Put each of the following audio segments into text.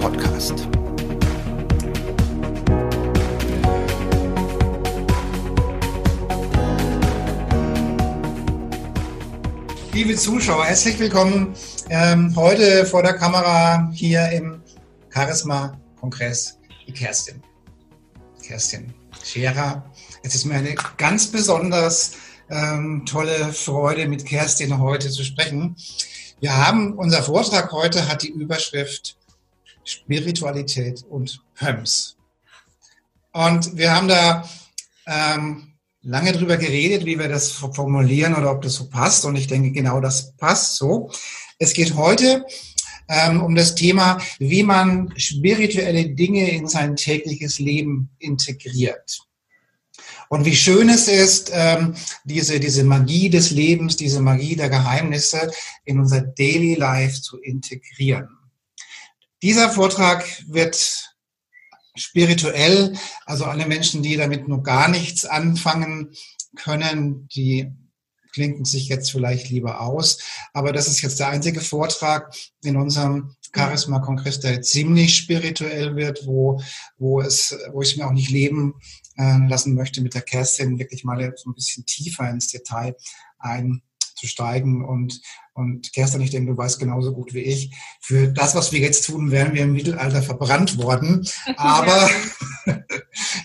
Podcast. Liebe Zuschauer, herzlich willkommen ähm, heute vor der Kamera hier im Charisma-Kongress, die Kerstin. Kerstin Scherer. Es ist mir eine ganz besonders ähm, tolle Freude, mit Kerstin heute zu sprechen. Wir haben, unser Vortrag heute hat die Überschrift Spiritualität und Höms. Und wir haben da ähm, lange drüber geredet, wie wir das formulieren oder ob das so passt. Und ich denke, genau das passt so. Es geht heute ähm, um das Thema, wie man spirituelle Dinge in sein tägliches Leben integriert. Und wie schön es ist, ähm, diese, diese Magie des Lebens, diese Magie der Geheimnisse in unser Daily Life zu integrieren. Dieser Vortrag wird spirituell, also alle Menschen, die damit nur gar nichts anfangen können, die klinken sich jetzt vielleicht lieber aus. Aber das ist jetzt der einzige Vortrag in unserem Charisma-Kongress, der ziemlich spirituell wird, wo, wo, es, wo ich mir auch nicht leben äh, lassen möchte, mit der Kerstin wirklich mal so ein bisschen tiefer ins Detail einzusteigen. Und, und Kerstin, ich denke, du weißt genauso gut wie ich, für das, was wir jetzt tun, wären wir im Mittelalter verbrannt worden. Aber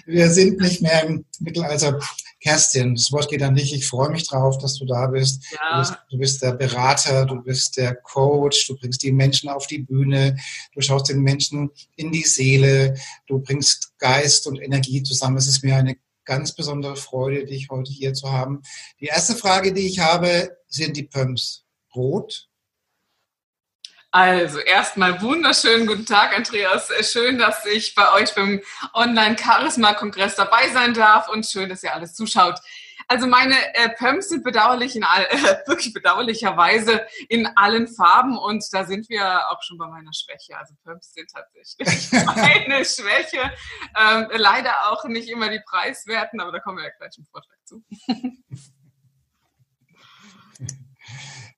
wir sind nicht mehr im Mittelalter Kerstin, das Wort geht an dich. Ich freue mich drauf, dass du da bist. Ja. Du, bist. du, bist. der Berater, du bist der Coach, du bringst die Menschen auf die Bühne, du schaust den Menschen in die Seele, du bringst Geist und Energie zusammen. Es ist mir eine ganz besondere Freude, dich heute hier zu haben. Die erste Frage, die ich habe, sind die Pumps rot also erstmal wunderschönen guten Tag, Andreas. Schön, dass ich bei euch beim Online-Charisma-Kongress dabei sein darf und schön, dass ihr alles zuschaut. Also meine äh, Pumps sind bedauerlich in all, äh, wirklich bedauerlicherweise in allen Farben und da sind wir auch schon bei meiner Schwäche. Also Pumps sind tatsächlich meine Schwäche. Ähm, leider auch nicht immer die preiswerten, aber da kommen wir ja gleich im Vortrag zu.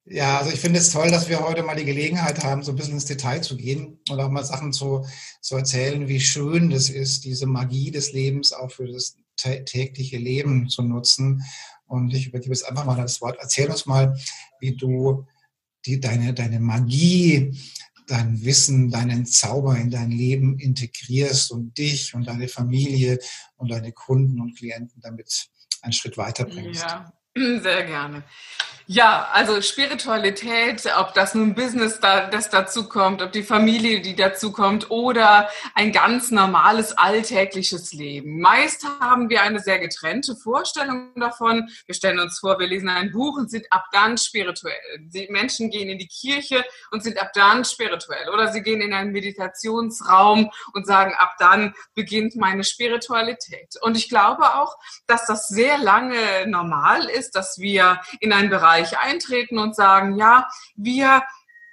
Ja, also ich finde es toll, dass wir heute mal die Gelegenheit haben, so ein bisschen ins Detail zu gehen und auch mal Sachen zu, zu erzählen, wie schön das ist, diese Magie des Lebens auch für das tägliche Leben zu nutzen. Und ich übergebe jetzt einfach mal das Wort. Erzähl uns mal, wie du die, deine, deine Magie, dein Wissen, deinen Zauber in dein Leben integrierst und dich und deine Familie und deine Kunden und Klienten damit einen Schritt weiterbringst. Ja, sehr gerne. Ja, also Spiritualität, ob das nun Business da, das dazu kommt, ob die Familie, die dazu kommt oder ein ganz normales alltägliches Leben. Meist haben wir eine sehr getrennte Vorstellung davon. Wir stellen uns vor, wir lesen ein Buch und sind ab dann spirituell. Die Menschen gehen in die Kirche und sind ab dann spirituell oder sie gehen in einen Meditationsraum und sagen, ab dann beginnt meine Spiritualität. Und ich glaube auch, dass das sehr lange normal ist, dass wir in einen Bereich eintreten und sagen, ja, wir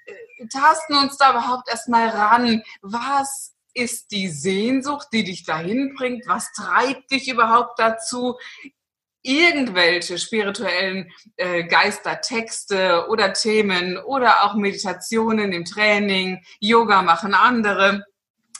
äh, tasten uns da überhaupt erstmal ran. Was ist die Sehnsucht, die dich dahin bringt? Was treibt dich überhaupt dazu? irgendwelche spirituellen äh, Geistertexte oder Themen oder auch Meditationen im Training, Yoga machen andere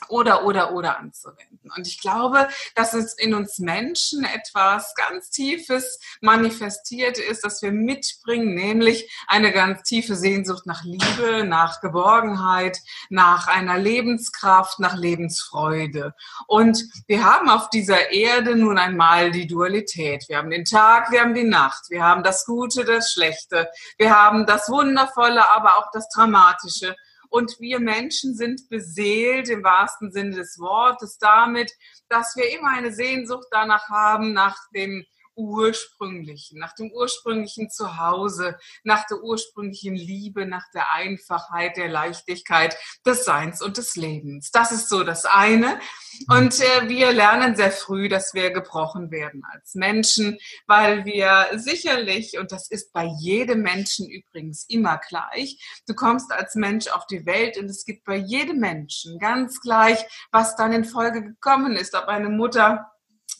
oder, oder, oder anzuwenden. Und ich glaube, dass es in uns Menschen etwas ganz Tiefes manifestiert ist, das wir mitbringen, nämlich eine ganz tiefe Sehnsucht nach Liebe, nach Geborgenheit, nach einer Lebenskraft, nach Lebensfreude. Und wir haben auf dieser Erde nun einmal die Dualität. Wir haben den Tag, wir haben die Nacht, wir haben das Gute, das Schlechte, wir haben das Wundervolle, aber auch das Dramatische. Und wir Menschen sind beseelt im wahrsten Sinne des Wortes damit, dass wir immer eine Sehnsucht danach haben, nach dem Ursprünglichen, nach dem ursprünglichen Zuhause, nach der ursprünglichen Liebe, nach der Einfachheit, der Leichtigkeit des Seins und des Lebens. Das ist so das eine. Und äh, wir lernen sehr früh, dass wir gebrochen werden als Menschen, weil wir sicherlich, und das ist bei jedem Menschen übrigens immer gleich, du kommst als Mensch auf die Welt und es gibt bei jedem Menschen ganz gleich, was dann in Folge gekommen ist, ob eine Mutter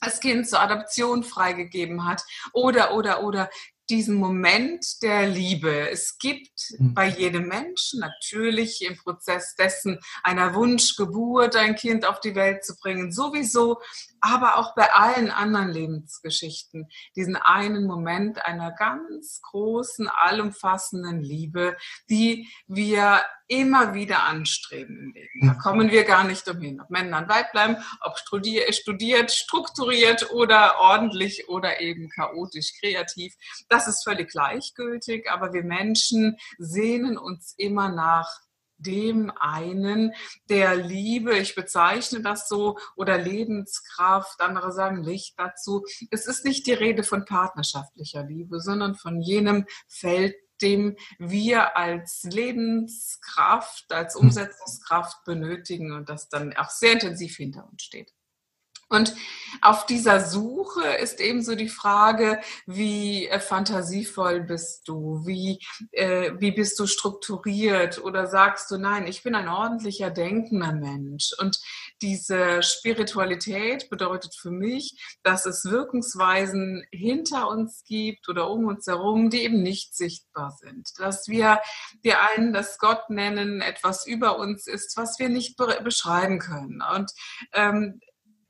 das Kind zur Adoption freigegeben hat. Oder, oder, oder diesen Moment der Liebe. Es gibt mhm. bei jedem Menschen natürlich im Prozess dessen einer Wunschgeburt, ein Kind auf die Welt zu bringen, sowieso, aber auch bei allen anderen Lebensgeschichten diesen einen Moment einer ganz großen, allumfassenden Liebe, die wir immer wieder anstreben im Leben. Da mhm. kommen wir gar nicht umhin. Ob Männer und Weib bleiben, ob studiert, strukturiert oder ordentlich oder eben chaotisch, kreativ. Das ist völlig gleichgültig, aber wir Menschen sehnen uns immer nach dem einen, der Liebe, ich bezeichne das so, oder Lebenskraft, andere sagen Licht dazu. Es ist nicht die Rede von partnerschaftlicher Liebe, sondern von jenem Feld, dem wir als Lebenskraft, als hm. Umsetzungskraft benötigen und das dann auch sehr intensiv hinter uns steht. Und auf dieser Suche ist ebenso die Frage, wie äh, fantasievoll bist du? Wie, äh, wie bist du strukturiert? Oder sagst du, nein, ich bin ein ordentlicher, denkender Mensch. Und diese Spiritualität bedeutet für mich, dass es Wirkungsweisen hinter uns gibt oder um uns herum, die eben nicht sichtbar sind. Dass wir die einen das Gott nennen, etwas über uns ist, was wir nicht beschreiben können. Und ähm,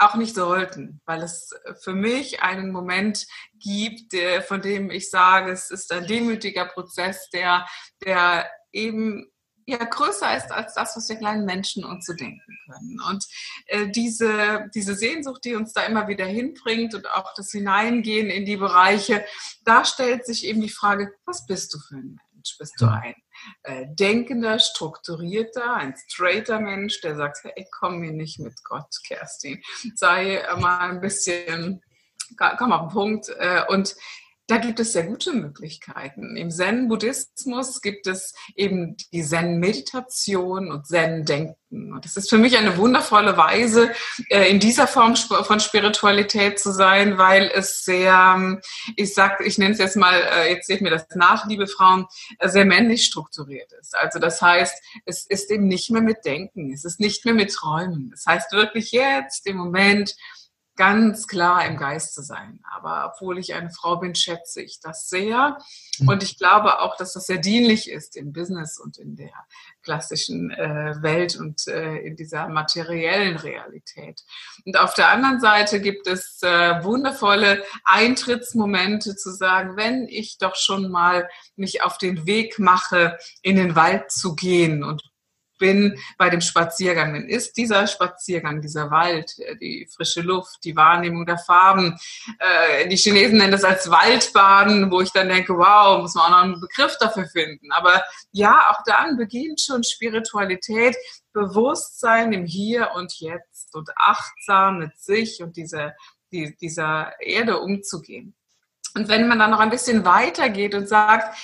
auch nicht sollten, weil es für mich einen Moment gibt, von dem ich sage, es ist ein demütiger Prozess, der, der eben ja größer ist als das, was wir kleinen Menschen uns so denken können. Und äh, diese, diese Sehnsucht, die uns da immer wieder hinbringt und auch das Hineingehen in die Bereiche, da stellt sich eben die Frage, was bist du für ein Mensch? Bist du ein äh, denkender, strukturierter, ein straighter Mensch, der sagt, hey, komm mir nicht mit Gott, Kerstin. Sei mal ein bisschen, komm auf den Punkt. Äh, und da gibt es sehr gute Möglichkeiten. Im Zen-Buddhismus gibt es eben die Zen-Meditation und Zen-Denken. Und das ist für mich eine wundervolle Weise, äh, in dieser Form von Spiritualität zu sein, weil es sehr, ich sag, ich nenne es jetzt mal, äh, jetzt seht mir das nach, liebe Frauen, äh, sehr männlich strukturiert ist. Also das heißt, es ist eben nicht mehr mit Denken, es ist nicht mehr mit Träumen. Das heißt wirklich jetzt im Moment, ganz klar im Geist zu sein. Aber obwohl ich eine Frau bin, schätze ich das sehr. Mhm. Und ich glaube auch, dass das sehr dienlich ist im Business und in der klassischen äh, Welt und äh, in dieser materiellen Realität. Und auf der anderen Seite gibt es äh, wundervolle Eintrittsmomente zu sagen, wenn ich doch schon mal mich auf den Weg mache, in den Wald zu gehen und bin bei dem Spaziergang, dann ist dieser Spaziergang, dieser Wald, äh, die frische Luft, die Wahrnehmung der Farben, äh, die Chinesen nennen das als Waldbaden, wo ich dann denke, wow, muss man auch noch einen Begriff dafür finden. Aber ja, auch dann beginnt schon Spiritualität, Bewusstsein im Hier und Jetzt und achtsam mit sich und dieser, die, dieser Erde umzugehen. Und wenn man dann noch ein bisschen weitergeht und sagt,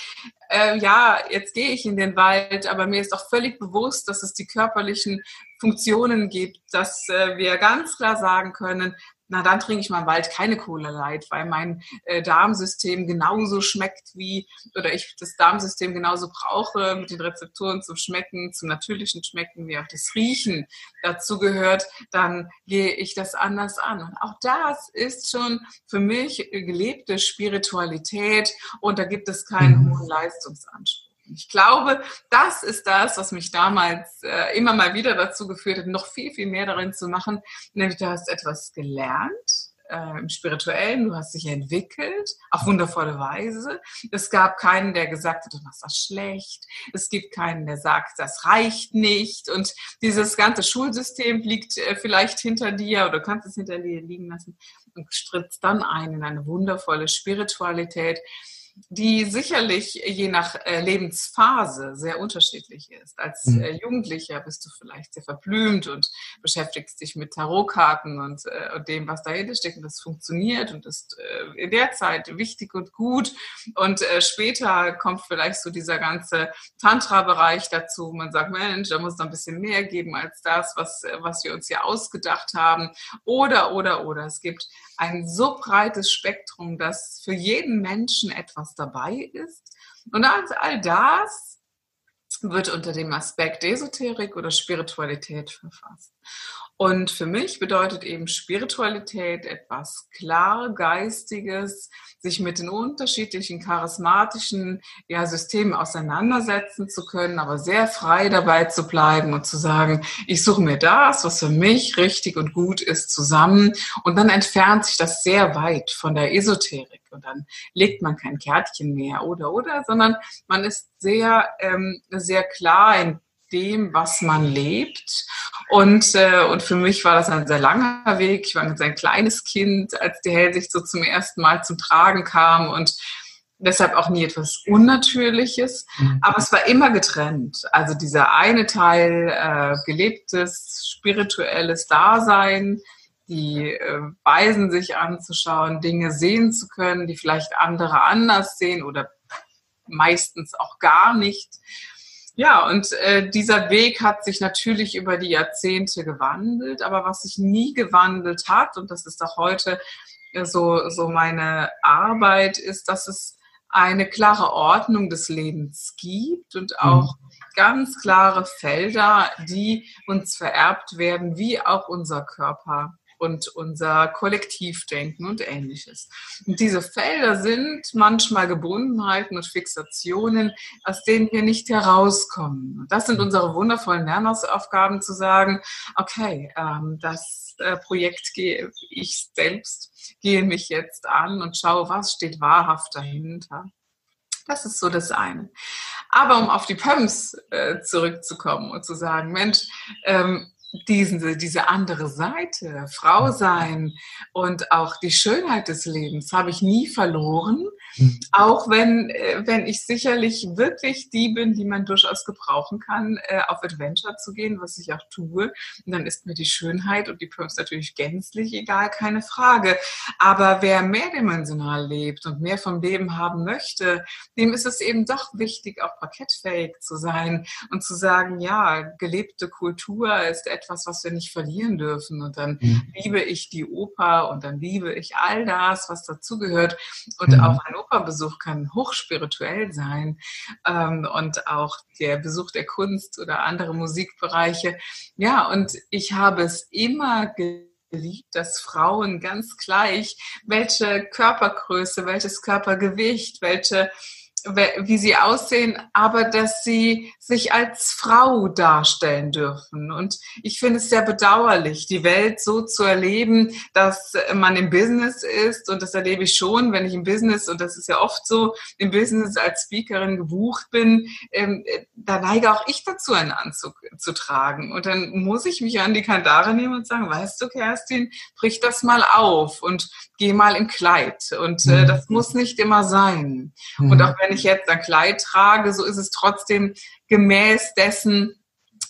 äh, ja, jetzt gehe ich in den Wald, aber mir ist auch völlig bewusst, dass es die körperlichen Funktionen gibt, dass äh, wir ganz klar sagen können, na dann trinke ich mal im Wald keine Cola Light, weil mein äh, Darmsystem genauso schmeckt wie, oder ich das Darmsystem genauso brauche mit den Rezeptoren zum Schmecken, zum natürlichen Schmecken, wie auch das Riechen dazu gehört, dann gehe ich das anders an. Und auch das ist schon für mich gelebte Spiritualität und da gibt es keinen mhm. hohen Leistungsanspruch. Ich glaube, das ist das, was mich damals äh, immer mal wieder dazu geführt hat, noch viel, viel mehr darin zu machen. Nämlich, du hast etwas gelernt äh, im Spirituellen, du hast dich entwickelt, auf wundervolle Weise. Es gab keinen, der gesagt hat, du machst das schlecht. Es gibt keinen, der sagt, das reicht nicht. Und dieses ganze Schulsystem liegt äh, vielleicht hinter dir oder du kannst es hinter dir liegen lassen und strittst dann ein in eine wundervolle Spiritualität die sicherlich je nach äh, Lebensphase sehr unterschiedlich ist. Als mhm. äh, Jugendlicher bist du vielleicht sehr verblümt und beschäftigst dich mit Tarotkarten und, äh, und dem, was dahinter steckt. Und das funktioniert und ist in der Zeit wichtig und gut. Und später kommt vielleicht so dieser ganze Tantra-Bereich dazu. Man sagt, Mensch, da muss noch ein bisschen mehr geben als das, was, was wir uns hier ausgedacht haben. Oder, oder, oder. Es gibt ein so breites Spektrum, dass für jeden Menschen etwas dabei ist. Und all das wird unter dem Aspekt Esoterik oder Spiritualität verfasst. Und für mich bedeutet eben Spiritualität etwas klar Geistiges, sich mit den unterschiedlichen charismatischen ja, Systemen auseinandersetzen zu können, aber sehr frei dabei zu bleiben und zu sagen, ich suche mir das, was für mich richtig und gut ist, zusammen. Und dann entfernt sich das sehr weit von der Esoterik. Und dann legt man kein Kärtchen mehr oder oder, sondern man ist sehr, ähm, sehr klar in dem, was man lebt. Und, äh, und für mich war das ein sehr langer Weg. Ich war ein sehr kleines Kind, als die Hellsicht so zum ersten Mal zum Tragen kam und deshalb auch nie etwas Unnatürliches. Mhm. Aber es war immer getrennt. Also dieser eine Teil äh, gelebtes, spirituelles Dasein, die äh, Weisen sich anzuschauen, Dinge sehen zu können, die vielleicht andere anders sehen oder meistens auch gar nicht. Ja, und äh, dieser Weg hat sich natürlich über die Jahrzehnte gewandelt, aber was sich nie gewandelt hat, und das ist auch heute äh, so, so meine Arbeit, ist, dass es eine klare Ordnung des Lebens gibt und auch mhm. ganz klare Felder, die uns vererbt werden, wie auch unser Körper und unser Kollektivdenken und ähnliches. Und diese Felder sind manchmal Gebundenheiten und Fixationen, aus denen wir nicht herauskommen. Das sind unsere wundervollen Lernhausaufgaben zu sagen, okay, ähm, das äh, Projekt gehe ich selbst, gehe mich jetzt an und schaue, was steht wahrhaft dahinter. Das ist so das eine. Aber um auf die Pumps äh, zurückzukommen und zu sagen, Mensch, ähm, diesen, diese andere Seite, Frau sein und auch die Schönheit des Lebens habe ich nie verloren. Mhm. Auch wenn, äh, wenn ich sicherlich wirklich die bin, die man durchaus gebrauchen kann, äh, auf Adventure zu gehen, was ich auch tue. Und dann ist mir die Schönheit und die Perms natürlich gänzlich egal, keine Frage. Aber wer mehrdimensional lebt und mehr vom Leben haben möchte, dem ist es eben doch wichtig, auch parkettfähig zu sein und zu sagen, ja, gelebte Kultur ist etwas, etwas, was wir nicht verlieren dürfen. Und dann mhm. liebe ich die Oper und dann liebe ich all das, was dazugehört. Und mhm. auch ein Opernbesuch kann hochspirituell sein. Ähm, und auch der Besuch der Kunst oder andere Musikbereiche. Ja, und ich habe es immer geliebt, dass Frauen ganz gleich, welche Körpergröße, welches Körpergewicht, welche wie sie aussehen, aber dass sie sich als Frau darstellen dürfen. Und ich finde es sehr bedauerlich, die Welt so zu erleben, dass man im Business ist. Und das erlebe ich schon, wenn ich im Business, und das ist ja oft so, im Business als Speakerin gebucht bin, ähm, da neige auch ich dazu, einen Anzug zu tragen. Und dann muss ich mich an die Kandare nehmen und sagen, weißt du, Kerstin, brich das mal auf und geh mal im Kleid. Und äh, mhm. das muss nicht immer sein. Mhm. Und auch wenn ich jetzt ein Kleid trage, so ist es trotzdem gemäß dessen,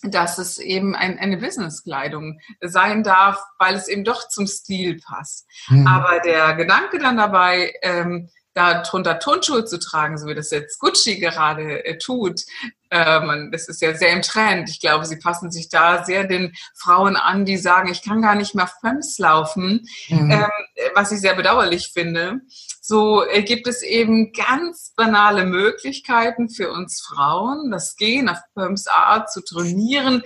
dass es eben ein, eine Businesskleidung sein darf, weil es eben doch zum Stil passt. Mhm. Aber der Gedanke dann dabei, ähm, da drunter Turnschuhe zu tragen, so wie das jetzt Gucci gerade äh, tut, äh, man, das ist ja sehr im Trend. Ich glaube, sie passen sich da sehr den Frauen an, die sagen, ich kann gar nicht mehr Pumps laufen, mhm. ähm, was ich sehr bedauerlich finde so äh, gibt es eben ganz banale Möglichkeiten für uns Frauen, das Gehen auf Pumps A zu trainieren.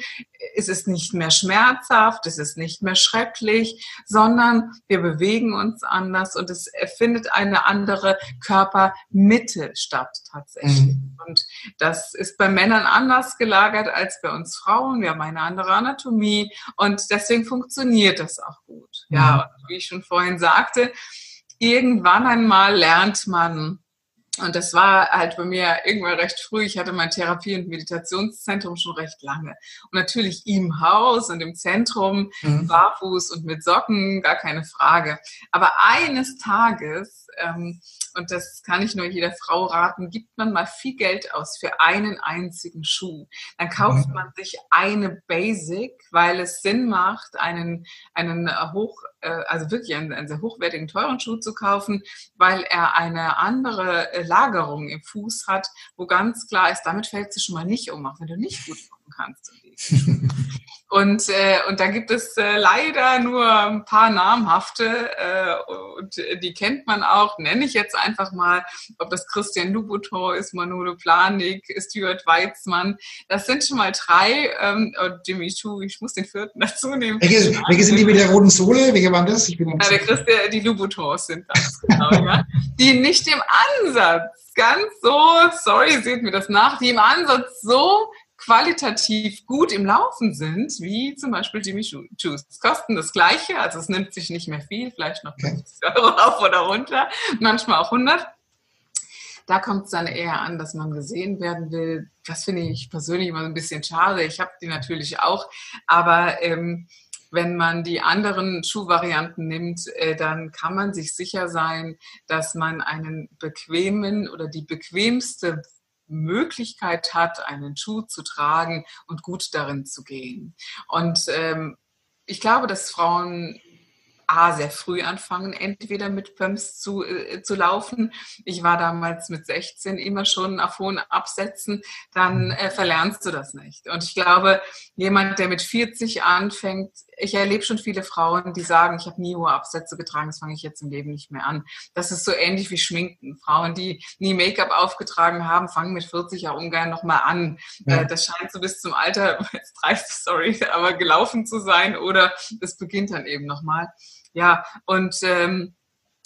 Es ist nicht mehr schmerzhaft, es ist nicht mehr schrecklich, sondern wir bewegen uns anders und es findet eine andere Körpermitte statt tatsächlich. Mhm. Und das ist bei Männern anders gelagert als bei uns Frauen. Wir haben eine andere Anatomie und deswegen funktioniert das auch gut. Ja, mhm. wie ich schon vorhin sagte, irgendwann einmal lernt man Und das war halt bei mir irgendwann recht früh. Ich hatte mein Therapie- und Meditationszentrum schon recht lange. Und natürlich im Haus und im Zentrum, mhm. barfuß und mit Socken, gar keine Frage. Aber eines Tages, ähm, und das kann ich nur jeder Frau raten, gibt man mal viel Geld aus für einen einzigen Schuh. Dann kauft mhm. man sich eine Basic, weil es Sinn macht, einen, einen hoch, äh, also wirklich einen, einen sehr hochwertigen, teuren Schuh zu kaufen, weil er eine andere äh, Lagerung im Fuß hat, wo ganz klar ist, damit fällt es schon mal nicht um, auch wenn du nicht gut gucken kannst. Und, äh, und da gibt es äh, leider nur ein paar namhafte äh, und die kennt man auch, nenne ich jetzt einfach mal, ob das Christian Louboutin ist, Manolo Planik, Stuart Weizmann. Das sind schon mal drei. Ähm, und Jimmy Choo, ich muss den vierten dazu nehmen. Welche, welche sind die mit der roten Sohle? Welche waren das? Ich bin ja, der Christian, die Louboutins sind das, genau, ja. Die nicht im Ansatz ganz so, sorry, seht mir das nach, die im Ansatz so qualitativ gut im Laufen sind, wie zum Beispiel Jimmy Choos. Kosten das Gleiche, also es nimmt sich nicht mehr viel, vielleicht noch 50 Euro auf oder runter, manchmal auch 100. Da kommt es dann eher an, dass man gesehen werden will. Das finde ich persönlich immer ein bisschen schade. Ich habe die natürlich auch, aber ähm, wenn man die anderen Schuhvarianten nimmt, äh, dann kann man sich sicher sein, dass man einen bequemen oder die bequemste Möglichkeit hat, einen Schuh zu tragen und gut darin zu gehen. Und ähm, ich glaube, dass Frauen A, sehr früh anfangen, entweder mit Pumps zu, äh, zu laufen. Ich war damals mit 16 immer schon auf hohen Absätzen, dann äh, verlernst du das nicht. Und ich glaube, jemand, der mit 40 anfängt, ich erlebe schon viele Frauen, die sagen, ich habe nie hohe Absätze getragen, das fange ich jetzt im Leben nicht mehr an. Das ist so ähnlich wie Schminken. Frauen, die nie Make-up aufgetragen haben, fangen mit 40 ja ungern nochmal an. Ja. Äh, das scheint so bis zum Alter, jetzt reicht sorry, aber gelaufen zu sein oder es beginnt dann eben nochmal. Ja, und ähm,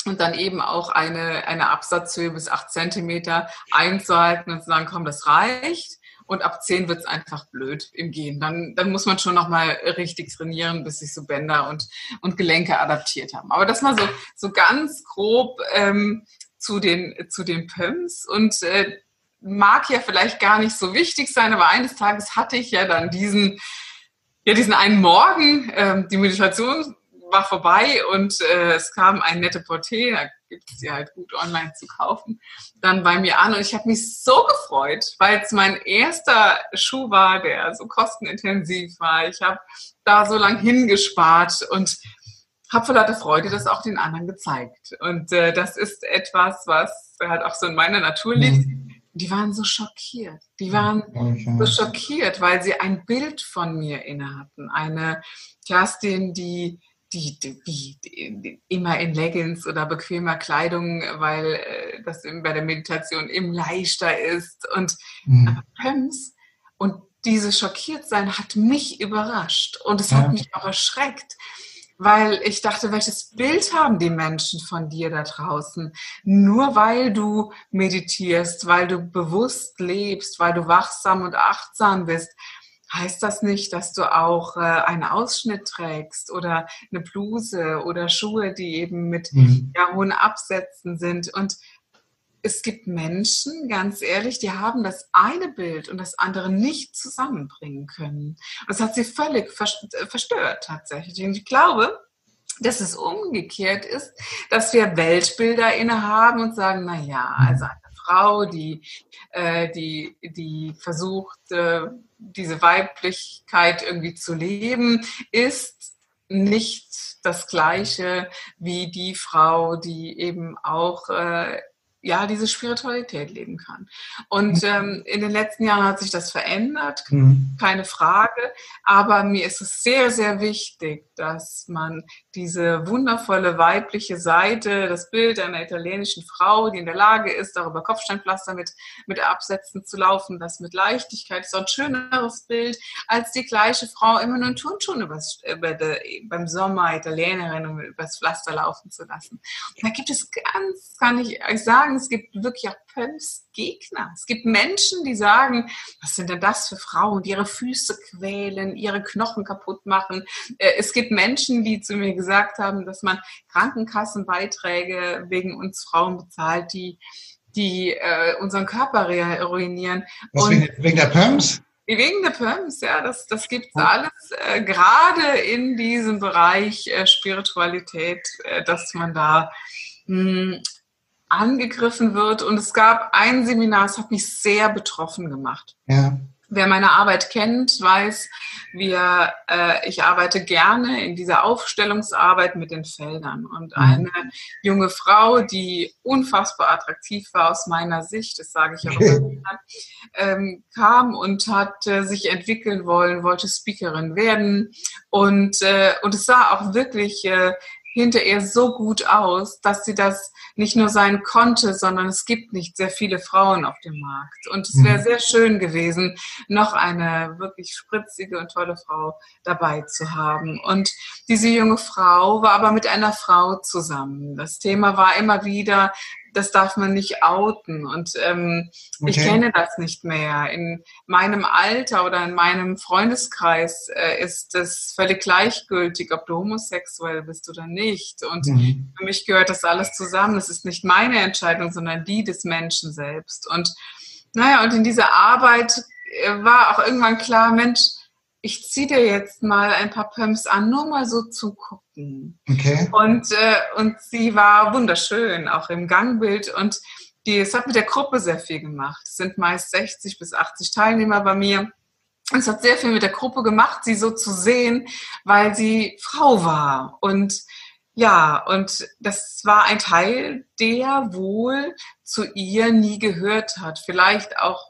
und dann eben auch eine, eine Absatzhöhe bis acht Zentimeter einzuhalten und zu sagen, komm, das reicht. Und ab zehn wird es einfach blöd im Gehen. Dann, dann muss man schon nochmal richtig trainieren, bis sich so Bänder und, und Gelenke adaptiert haben. Aber das mal so, so ganz grob ähm, zu, den, zu den Pumps. Und äh, mag ja vielleicht gar nicht so wichtig sein, aber eines Tages hatte ich ja dann diesen, ja, diesen einen Morgen, ähm, die Meditation war vorbei und äh, es kam ein nette Porté, gibt es sie halt gut online zu kaufen, dann bei mir an und ich habe mich so gefreut, weil es mein erster Schuh war, der so kostenintensiv war. Ich habe da so lang hingespart und habe vor lauter Freude das auch den anderen gezeigt. Und äh, das ist etwas, was halt auch so in meiner Natur liegt. Mhm. Die waren so schockiert. Die waren so schockiert, weil sie ein Bild von mir inne hatten. Eine Kerstin, die die, die, die, immer in Leggings oder bequemer Kleidung, weil äh, das bei der Meditation eben leichter ist und mhm. Und dieses Schockiertsein hat mich überrascht und es ja. hat mich auch erschreckt, weil ich dachte, welches Bild haben die Menschen von dir da draußen? Nur weil du meditierst, weil du bewusst lebst, weil du wachsam und achtsam bist, heißt das nicht, dass du auch äh, einen Ausschnitt trägst oder eine Bluse oder Schuhe, die eben mit mhm. ja, hohen Absätzen sind. Und es gibt Menschen, ganz ehrlich, die haben das eine Bild und das andere nicht zusammenbringen können. Und das hat sie völlig äh, verstört tatsächlich. Und ich glaube, dass es umgekehrt ist, dass wir Weltbilder innehaben und sagen, na ja, mhm. also eine Frau, die, äh, die, die versucht, äh, diese Weiblichkeit irgendwie zu leben, ist nicht das Gleiche wie die Frau, die eben auch äh, ja, diese Spiritualität leben kann. Und mhm. ähm, in den letzten Jahren hat sich das verändert, mhm. keine Frage. Aber mir ist es sehr, sehr wichtig, dass man diese wundervolle weibliche Seite, das Bild einer italienischen Frau, die in der Lage ist, darüber Kopfsteinpflaster mit, mit Absätzen zu laufen, das mit Leichtigkeit ist so ein schöneres Bild, als die gleiche Frau immer nur in Turnschuhen übers, über de, beim Sommer Italienerin übers Pflaster laufen zu lassen. Und da gibt es ganz, kann ich euch sagen, es gibt wirklich auch Pumps Gegner. Es gibt Menschen, die sagen, was sind denn das für Frauen, die ihre Füße quälen, ihre Knochen kaputt machen. Äh, es gibt Menschen, die zu mir gesagt haben, dass man Krankenkassenbeiträge wegen uns Frauen bezahlt, die die äh, unseren Körper ruinieren. Was, wegen, wegen der Pumps? Wegen der Pumps, ja, das, das gibt es alles, äh, gerade in diesem Bereich äh, Spiritualität, äh, dass man da mh, hm, angegriffen wird. Und es gab ein Seminar, das hat mich sehr betroffen gemacht. Ja. Wer meine Arbeit kennt, weiß, wir, äh, ich arbeite gerne in dieser Aufstellungsarbeit mit den Feldern. Und mhm. eine junge Frau, die unfassbar attraktiv war aus meiner Sicht, das sage ich auch immer wieder, ähm, kam und hat äh, sich entwickeln wollen, wollte Speakerin werden. Und, äh, und es sah auch wirklich äh, hinter ihr so gut aus, dass sie das nicht nur sein konnte, sondern es gibt nicht sehr viele Frauen auf dem Markt. Und es wäre mhm. sehr schön gewesen, noch eine wirklich spritzige und tolle Frau dabei zu haben. Und diese junge Frau war aber mit einer Frau zusammen. Das Thema war immer wieder, das darf man nicht outen. Und ähm, okay. ich kenne das nicht mehr. In meinem Alter oder in meinem Freundeskreis äh, ist es völlig gleichgültig, ob du homosexuell bist oder nicht. Und mhm. für mich gehört das alles zusammen. Es ist nicht meine Entscheidung, sondern die des Menschen selbst. Und naja, und in dieser Arbeit äh, war auch irgendwann klar, Mensch, ich ziehe dir jetzt mal ein paar Pumps an, nur mal so zu gucken. Okay. Und, äh, und sie war wunderschön, auch im Gangbild. Und die, es hat mit der Gruppe sehr viel gemacht. Es sind meist 60 bis 80 Teilnehmer bei mir. Es hat sehr viel mit der Gruppe gemacht, sie so zu sehen, weil sie Frau war. Und ja, und das war ein Teil, der wohl zu ihr nie gehört hat. Vielleicht auch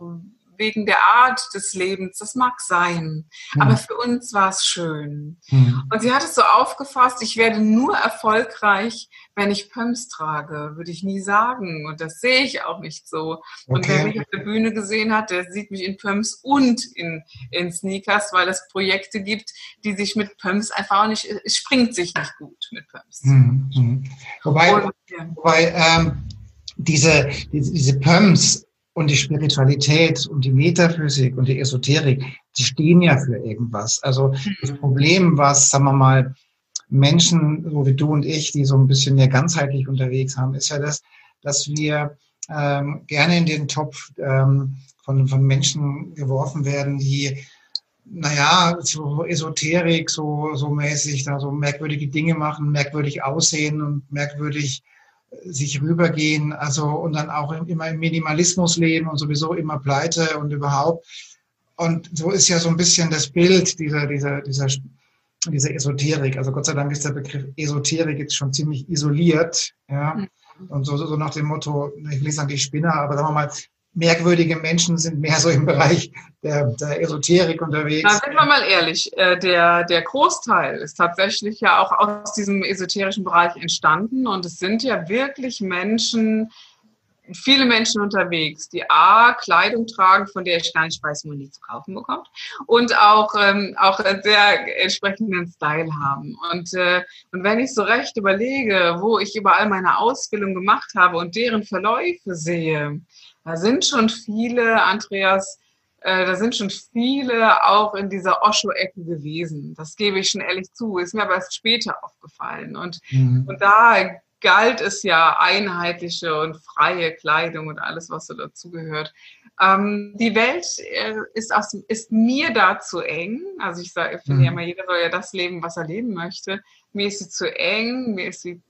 wegen der Art des Lebens, das mag sein. Mhm. Aber für uns war es schön. Mhm. Und sie hat es so aufgefasst, ich werde nur erfolgreich, wenn ich Pumps trage, würde ich nie sagen. Und das sehe ich auch nicht so. Okay. Und wer mich auf der Bühne gesehen hat, der sieht mich in Pumps und in, in Sneakers, weil es Projekte gibt, die sich mit Pumps einfach auch nicht, es springt sich nicht gut mit Pumps. Mhm. mhm. Wobei, und, ja. wobei ähm, diese, diese, diese Pumps, und die Spiritualität und die Metaphysik und die Esoterik, die stehen ja für irgendwas. Also das mhm. Problem, was, sagen wir mal, Menschen, so wie du und ich, die so ein bisschen mehr ganzheitlich unterwegs haben, ist ja das, dass wir ähm, gerne in den Topf ähm, von, von Menschen geworfen werden, die, naja, so Esoterik, so, so mäßig, da so merkwürdige Dinge machen, merkwürdig aussehen und merkwürdig sich rübergehen, also und dann auch immer im Minimalismus leben und sowieso immer pleite und überhaupt. Und so ist ja so ein bisschen das Bild dieser, dieser, dieser, dieser Esoterik. Also Gott sei Dank ist der Begriff Esoterik jetzt schon ziemlich isoliert, ja. Mhm. Und so, so nach dem Motto, ich will nicht sagen die Spinner, aber sagen wir mal, merkwürdige Menschen sind mehr so im Bereich der, der Esoterik unterwegs. Na, sind wir mal ehrlich, äh, der, der Großteil ist tatsächlich ja auch aus diesem esoterischen Bereich entstanden und es sind ja wirklich Menschen, viele Menschen unterwegs, die A, Kleidung tragen, von der ich gar nicht weiß, wo man die zu kaufen bekommt und auch, ähm, auch sehr entsprechenden Style haben. Und, äh, und wenn ich so recht überlege, wo ich überall meine Ausbildung gemacht habe und deren Verläufe sehe, da sind schon viele, Andreas, äh, da sind schon viele auch in dieser Osho-Ecke gewesen. Das gebe ich schon ehrlich zu. Ist mir aber erst später aufgefallen. Und, mhm. und da galt es ja einheitliche und freie Kleidung und alles, was so dazugehört. Ähm, die Welt äh, ist, aus, ist mir da zu eng. Also ich sage, ich finde mhm. ja immer, jeder soll ja das leben, was er leben möchte. Mir ist sie zu eng, mir ist sie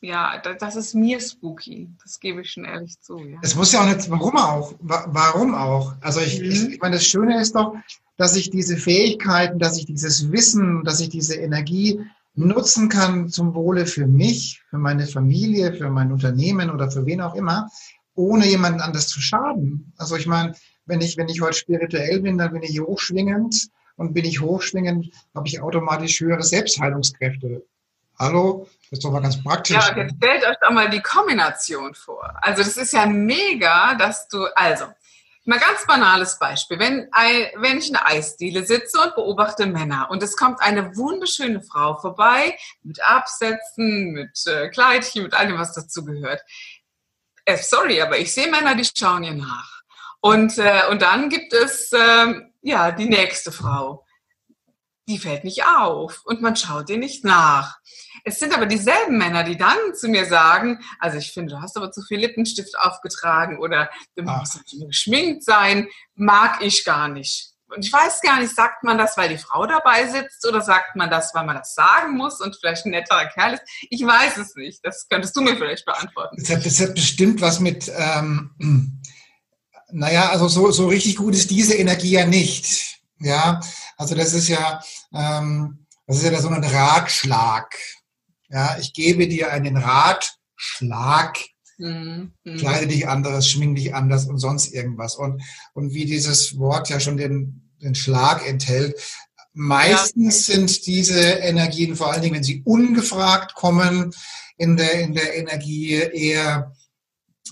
ja, das ist mir spooky. Das gebe ich schon ehrlich zu. Ja. Es muss ja auch nicht, warum auch? Warum auch? Also ich, mhm. ich, ich meine, das Schöne ist doch, dass ich diese Fähigkeiten, dass ich dieses Wissen, dass ich diese Energie nutzen kann zum Wohle für mich, für meine Familie, für mein Unternehmen oder für wen auch immer, ohne jemanden anders zu schaden. Also ich meine, wenn ich, wenn ich heute spirituell bin, dann bin ich hochschwingend und bin ich hochschwingend, habe ich automatisch höhere Selbstheilungskräfte. Hallo, das ist doch mal ganz praktisch. Ja, jetzt stellt euch doch mal die Kombination vor. Also das ist ja mega, dass du, also, mal ganz banales Beispiel. Wenn, wenn ich in der Eisdiele sitze und beobachte Männer und es kommt eine wunderschöne Frau vorbei mit Absätzen, mit äh, Kleidchen, mit allem, was dazu gehört. Äh, sorry, aber ich sehe Männer, die schauen ihr nach. Und, äh, und dann gibt es äh, ja die nächste Frau die fällt nicht auf und man schaut dir nicht nach. Es sind aber dieselben Männer, die dann zu mir sagen, also ich finde, du hast aber zu viel Lippenstift aufgetragen oder du musst ah. geschminkt sein, mag ich gar nicht. Und ich weiß gar nicht, sagt man das, weil die Frau dabei sitzt oder sagt man das, weil man das sagen muss und vielleicht ein netterer Kerl ist? Ich weiß es nicht. Das könntest du mir vielleicht beantworten. Das hat, das hat bestimmt was mit, ähm, naja, also so, so richtig gut ist diese Energie ja nicht. Ja, also das ist ja, ähm, das ist ja so ein Ratschlag. Ja, ich gebe dir einen Ratschlag. Mhm. Kleide dich anders, schmink dich anders und sonst irgendwas. Und, und wie dieses Wort ja schon den, den Schlag enthält, meistens ja. sind diese Energien, vor allen Dingen, wenn sie ungefragt kommen, in der, in der Energie eher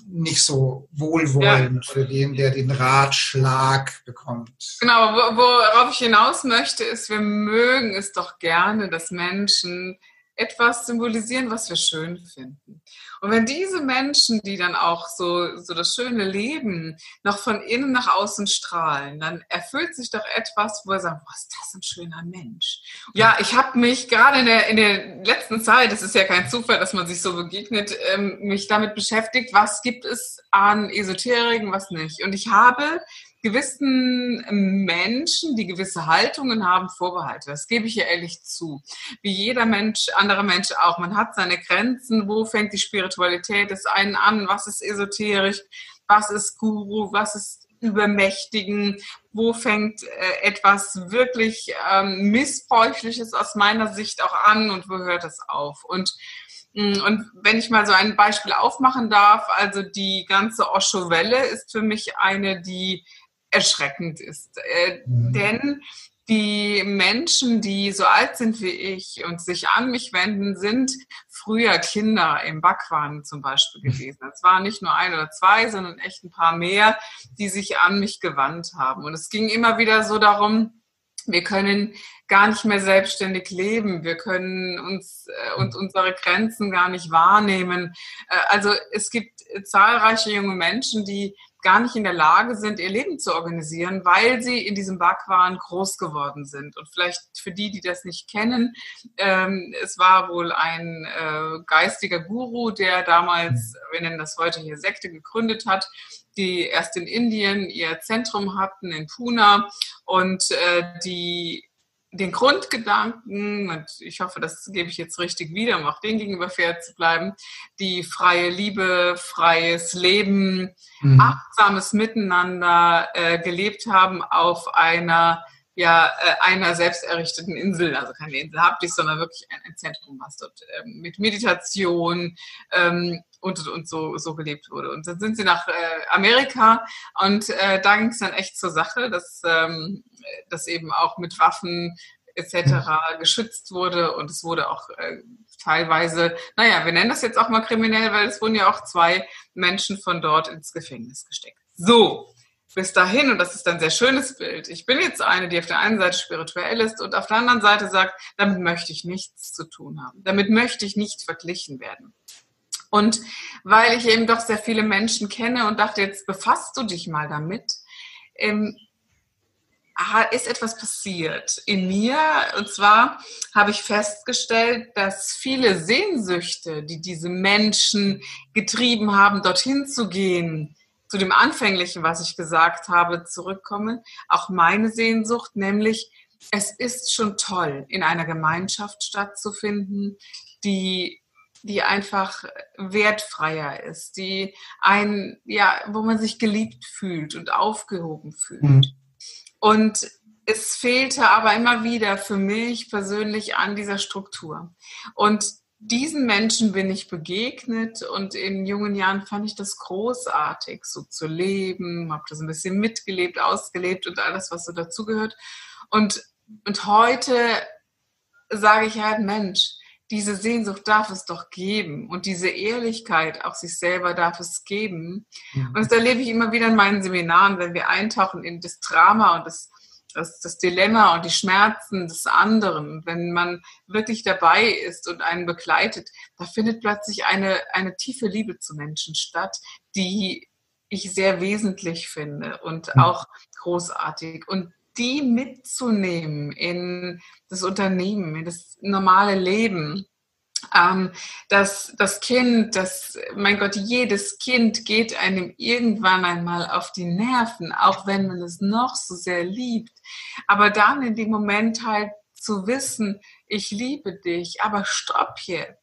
nicht so wohlwollend ja. für den, der den Ratschlag bekommt. Genau, worauf ich hinaus möchte, ist, wir mögen es doch gerne, dass Menschen etwas symbolisieren, was wir schön finden. Und wenn diese Menschen, die dann auch so, so das schöne Leben noch von innen nach außen strahlen, dann erfüllt sich doch etwas, wo wir sagen, was ist das ein schöner Mensch. Ja, ich habe mich gerade in der, in der letzten Zeit, es ist ja kein Zufall, dass man sich so begegnet, ähm, mich damit beschäftigt, was gibt es an Esoteriken, was nicht. Und ich habe gewissen Menschen, die gewisse Haltungen haben, Vorbehalte. Das gebe ich ja ehrlich zu. Wie jeder Mensch, anderer Mensch auch. Man hat seine Grenzen. Wo fängt die Spiritualität des einen an? Was ist esoterisch? Was ist Guru? Was ist Übermächtigen? Wo fängt äh, etwas wirklich ähm, Missbräuchliches aus meiner Sicht auch an und wo hört es auf? Und mm, und wenn ich mal so ein Beispiel aufmachen darf, also die ganze Osho-Welle ist für mich eine, die erschreckend ist. Äh, mhm. Denn die Menschen, die so alt sind wie ich und sich an mich wenden, sind früher Kinder im Backwaren zum Beispiel gewesen. Es waren nicht nur ein oder zwei, sondern echt ein paar mehr, die sich an mich gewandt haben. Und es ging immer wieder so darum, wir können gar nicht mehr selbstständig leben. Wir können uns äh, und unsere Grenzen gar nicht wahrnehmen. Äh, also es gibt zahlreiche junge Menschen, die gar nicht in der Lage sind, ihr Leben zu organisieren, weil sie in diesem Bhagwan groß geworden sind. Und vielleicht für die, die das nicht kennen, ähm, es war wohl ein äh, geistiger Guru, der damals, wir nennen das heute hier Sekte, gegründet hat, die erst in Indien ihr Zentrum hatten, in Pune, und äh, die den Grundgedanken, und ich hoffe, das gebe ich jetzt richtig wieder, um auch den gegenüber fair zu bleiben, die freie Liebe, freies Leben, mhm. achtsames Miteinander äh, gelebt haben auf einer ja äh, einer selbst errichteten Insel, also keine Insel habt ich, sondern wirklich ein, ein Zentrum, was dort ähm, mit Meditation ähm, und, und so, so gelebt wurde. Und dann sind sie nach äh, Amerika und äh, da ging es dann echt zur Sache, dass ähm, das eben auch mit Waffen etc. geschützt wurde und es wurde auch äh, teilweise, naja, wir nennen das jetzt auch mal kriminell, weil es wurden ja auch zwei Menschen von dort ins Gefängnis gesteckt. So, bis dahin, und das ist ein sehr schönes Bild, ich bin jetzt eine, die auf der einen Seite spirituell ist und auf der anderen Seite sagt, damit möchte ich nichts zu tun haben. Damit möchte ich nicht verglichen werden. Und weil ich eben doch sehr viele Menschen kenne und dachte, jetzt befasst du dich mal damit, ähm, ist etwas passiert in mir. Und zwar habe ich festgestellt, dass viele Sehnsüchte, die diese Menschen getrieben haben, dorthin zu gehen, zu dem Anfänglichen, was ich gesagt habe, zurückkommen. Auch meine Sehnsucht, nämlich es ist schon toll, in einer Gemeinschaft stattzufinden, die die einfach wertfreier ist, die ein, ja, wo man sich geliebt fühlt und aufgehoben fühlt. Mhm. Und es fehlte aber immer wieder für mich persönlich an dieser Struktur. Und diesen Menschen bin ich begegnet und in jungen Jahren fand ich das großartig, so zu leben, habe das ein bisschen mitgelebt, ausgelebt und alles, was so dazugehört. Und, und heute sage ich halt, Mensch, diese Sehnsucht darf es doch geben und diese Ehrlichkeit auch sich selber darf es geben. Mhm. Und das erlebe ich immer wieder in meinen Seminaren, wenn wir eintauchen in das Drama und das, das, das Dilemma und die Schmerzen des anderen. Wenn man wirklich dabei ist und einen begleitet, da findet plötzlich eine, eine tiefe Liebe zu Menschen statt, die ich sehr wesentlich finde und mhm. auch großartig. Und die mitzunehmen in das Unternehmen, in das normale Leben. Ähm, dass das Kind, das, mein Gott, jedes Kind geht einem irgendwann einmal auf die Nerven, auch wenn man es noch so sehr liebt. Aber dann in dem Moment halt zu wissen, ich liebe dich, aber stopp jetzt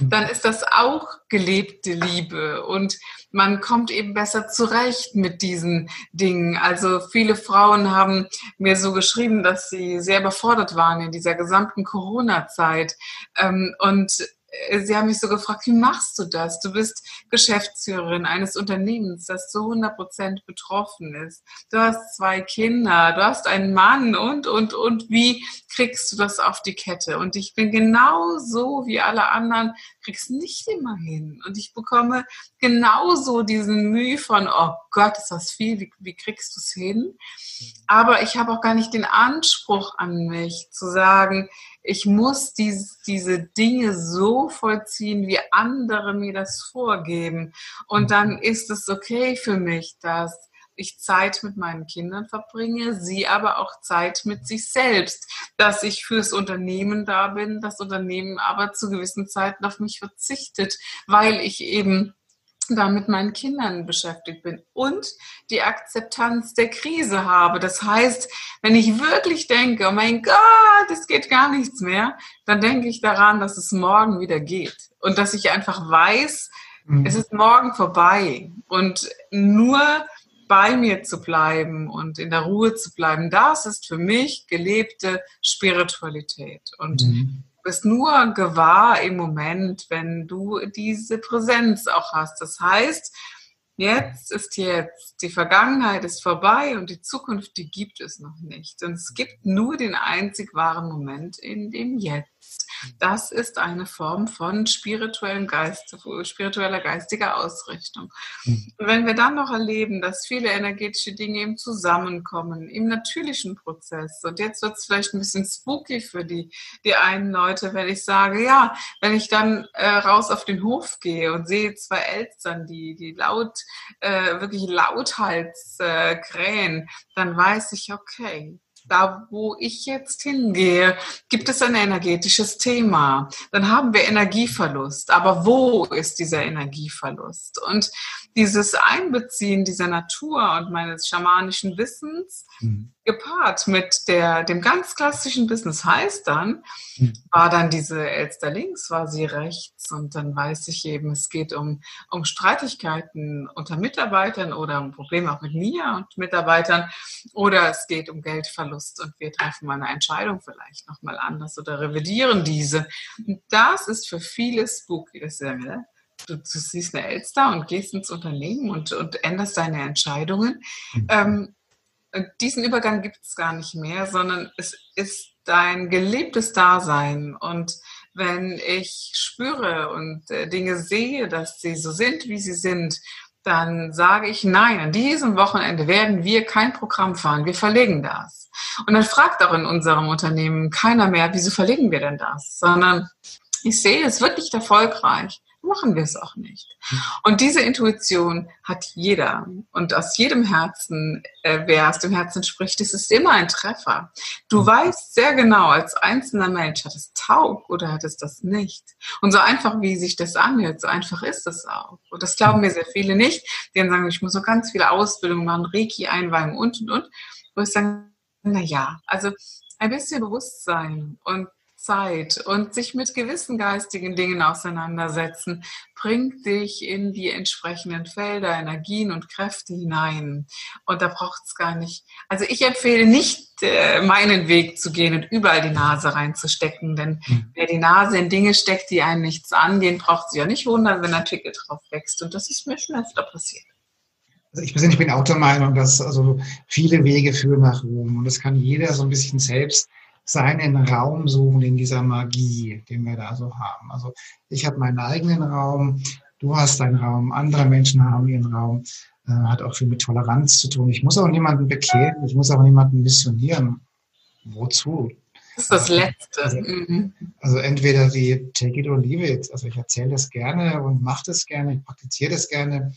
dann ist das auch gelebte Liebe und man kommt eben besser zurecht mit diesen Dingen. Also viele Frauen haben mir so geschrieben, dass sie sehr überfordert waren in dieser gesamten Corona-Zeit ähm, und sie haben mich so gefragt, wie machst du das? Du bist Geschäftsführerin eines Unternehmens, das zu 100 Prozent betroffen ist. Du hast zwei Kinder, du hast einen Mann und, und, und. Wie kriegst du das auf die Kette? Und ich bin genauso wie alle anderen, krieg's nicht immer hin. Und ich bekomme genauso diesen Mühe von, oh Gott, ist das viel, wie, wie kriegst du es hin? Aber ich habe auch gar nicht den Anspruch an mich zu sagen, ich muss dies, diese Dinge so vollziehen, wie andere mir das vorgeben. Und mhm. dann ist es okay für mich, dass ich Zeit mit meinen Kindern verbringe, sie aber auch Zeit mit sich selbst, dass ich fürs Unternehmen da bin, das Unternehmen aber zu gewissen Zeiten auf mich verzichtet, weil ich eben da mit meinen Kindern beschäftigt bin und die Akzeptanz der Krise habe. Das heißt, wenn ich wirklich denke, oh mein Gott, es geht gar nichts mehr, dann denke ich daran, dass es morgen wieder geht und dass ich einfach weiß, mhm. es ist morgen vorbei und nur bei mir zu bleiben und in der Ruhe zu bleiben, das ist für mich gelebte Spiritualität. Und mhm bist nur gewahr im Moment, wenn du diese Präsenz auch hast. Das heißt, jetzt ist jetzt, die Vergangenheit ist vorbei und die Zukunft, die gibt es noch nicht. Und es gibt nur den einzig wahren Moment in dem Jetzt. Das ist eine Form von spirituellen Geist, spiritueller geistiger Ausrichtung. Mhm. Und wenn wir dann noch erleben, dass viele energetische Dinge eben zusammenkommen, im natürlichen Prozess, und jetzt wird es vielleicht ein bisschen spooky für die, die einen Leute, wenn ich sage, ja, wenn ich dann äh, raus auf den Hof gehe und sehe zwei Eltern, die, die laut, äh, wirklich lauthals äh, krähen, dann weiß ich, okay, da wo ich jetzt hingehe, gibt es ein energetisches Thema. Dann haben wir Energieverlust. Aber wo ist dieser Energieverlust? Und dieses Einbeziehen dieser Natur und meines schamanischen Wissens mhm. gepaart mit der, dem ganz klassischen Business heißt dann, mhm. war dann diese Elster links, war sie rechts und dann weiß ich eben, es geht um, um Streitigkeiten unter Mitarbeitern oder um Probleme auch mit mir und Mitarbeitern oder es geht um Geldverlust und wir treffen mal eine Entscheidung vielleicht nochmal anders oder revidieren diese. Und das ist für viele spooky, das ist ja, ne? Du, du siehst eine Elster und gehst ins Unternehmen und, und änderst deine Entscheidungen. Mhm. Ähm, diesen Übergang gibt es gar nicht mehr, sondern es ist dein gelebtes Dasein. Und wenn ich spüre und äh, Dinge sehe, dass sie so sind, wie sie sind, dann sage ich, nein, an diesem Wochenende werden wir kein Programm fahren, wir verlegen das. Und dann fragt auch in unserem Unternehmen keiner mehr, wieso verlegen wir denn das? Sondern ich sehe, es wird nicht erfolgreich machen wir es auch nicht. Und diese Intuition hat jeder. Und aus jedem Herzen, äh, wer aus dem Herzen spricht, ist es immer ein Treffer. Du mhm. weißt sehr genau als einzelner Mensch, hat es taug oder hat es das nicht. Und so einfach, wie sich das anhört, so einfach ist es auch. Und das glauben mir sehr viele nicht. Die dann sagen, ich muss so ganz viele Ausbildungen machen, Reiki einweihen und, und, und. Wo ich sage, na ja, also ein bisschen Bewusstsein und Zeit und sich mit gewissen geistigen Dingen auseinandersetzen, bringt dich in die entsprechenden Felder, Energien und Kräfte hinein. Und da braucht es gar nicht. Also ich empfehle nicht, äh, meinen Weg zu gehen und überall die Nase reinzustecken, denn mhm. wer die Nase in Dinge steckt, die einen nichts angehen, braucht sich ja nicht wundern, wenn ein Artikel drauf wächst. Und das ist mir schon öfter passiert. Also ich persönlich bin auch der Meinung, dass also viele Wege führen nach Ruhm und das kann jeder so ein bisschen selbst seinen Raum suchen in dieser Magie, den wir da so haben. Also ich habe meinen eigenen Raum, du hast deinen Raum, andere Menschen haben ihren Raum. Äh, hat auch viel mit Toleranz zu tun. Ich muss auch niemanden bekehren, ich muss auch niemanden missionieren. Wozu? Das ist das Letzte. Also, mhm. also entweder die take it or leave it. Also ich erzähle das gerne und mache das gerne, ich praktiziere das gerne.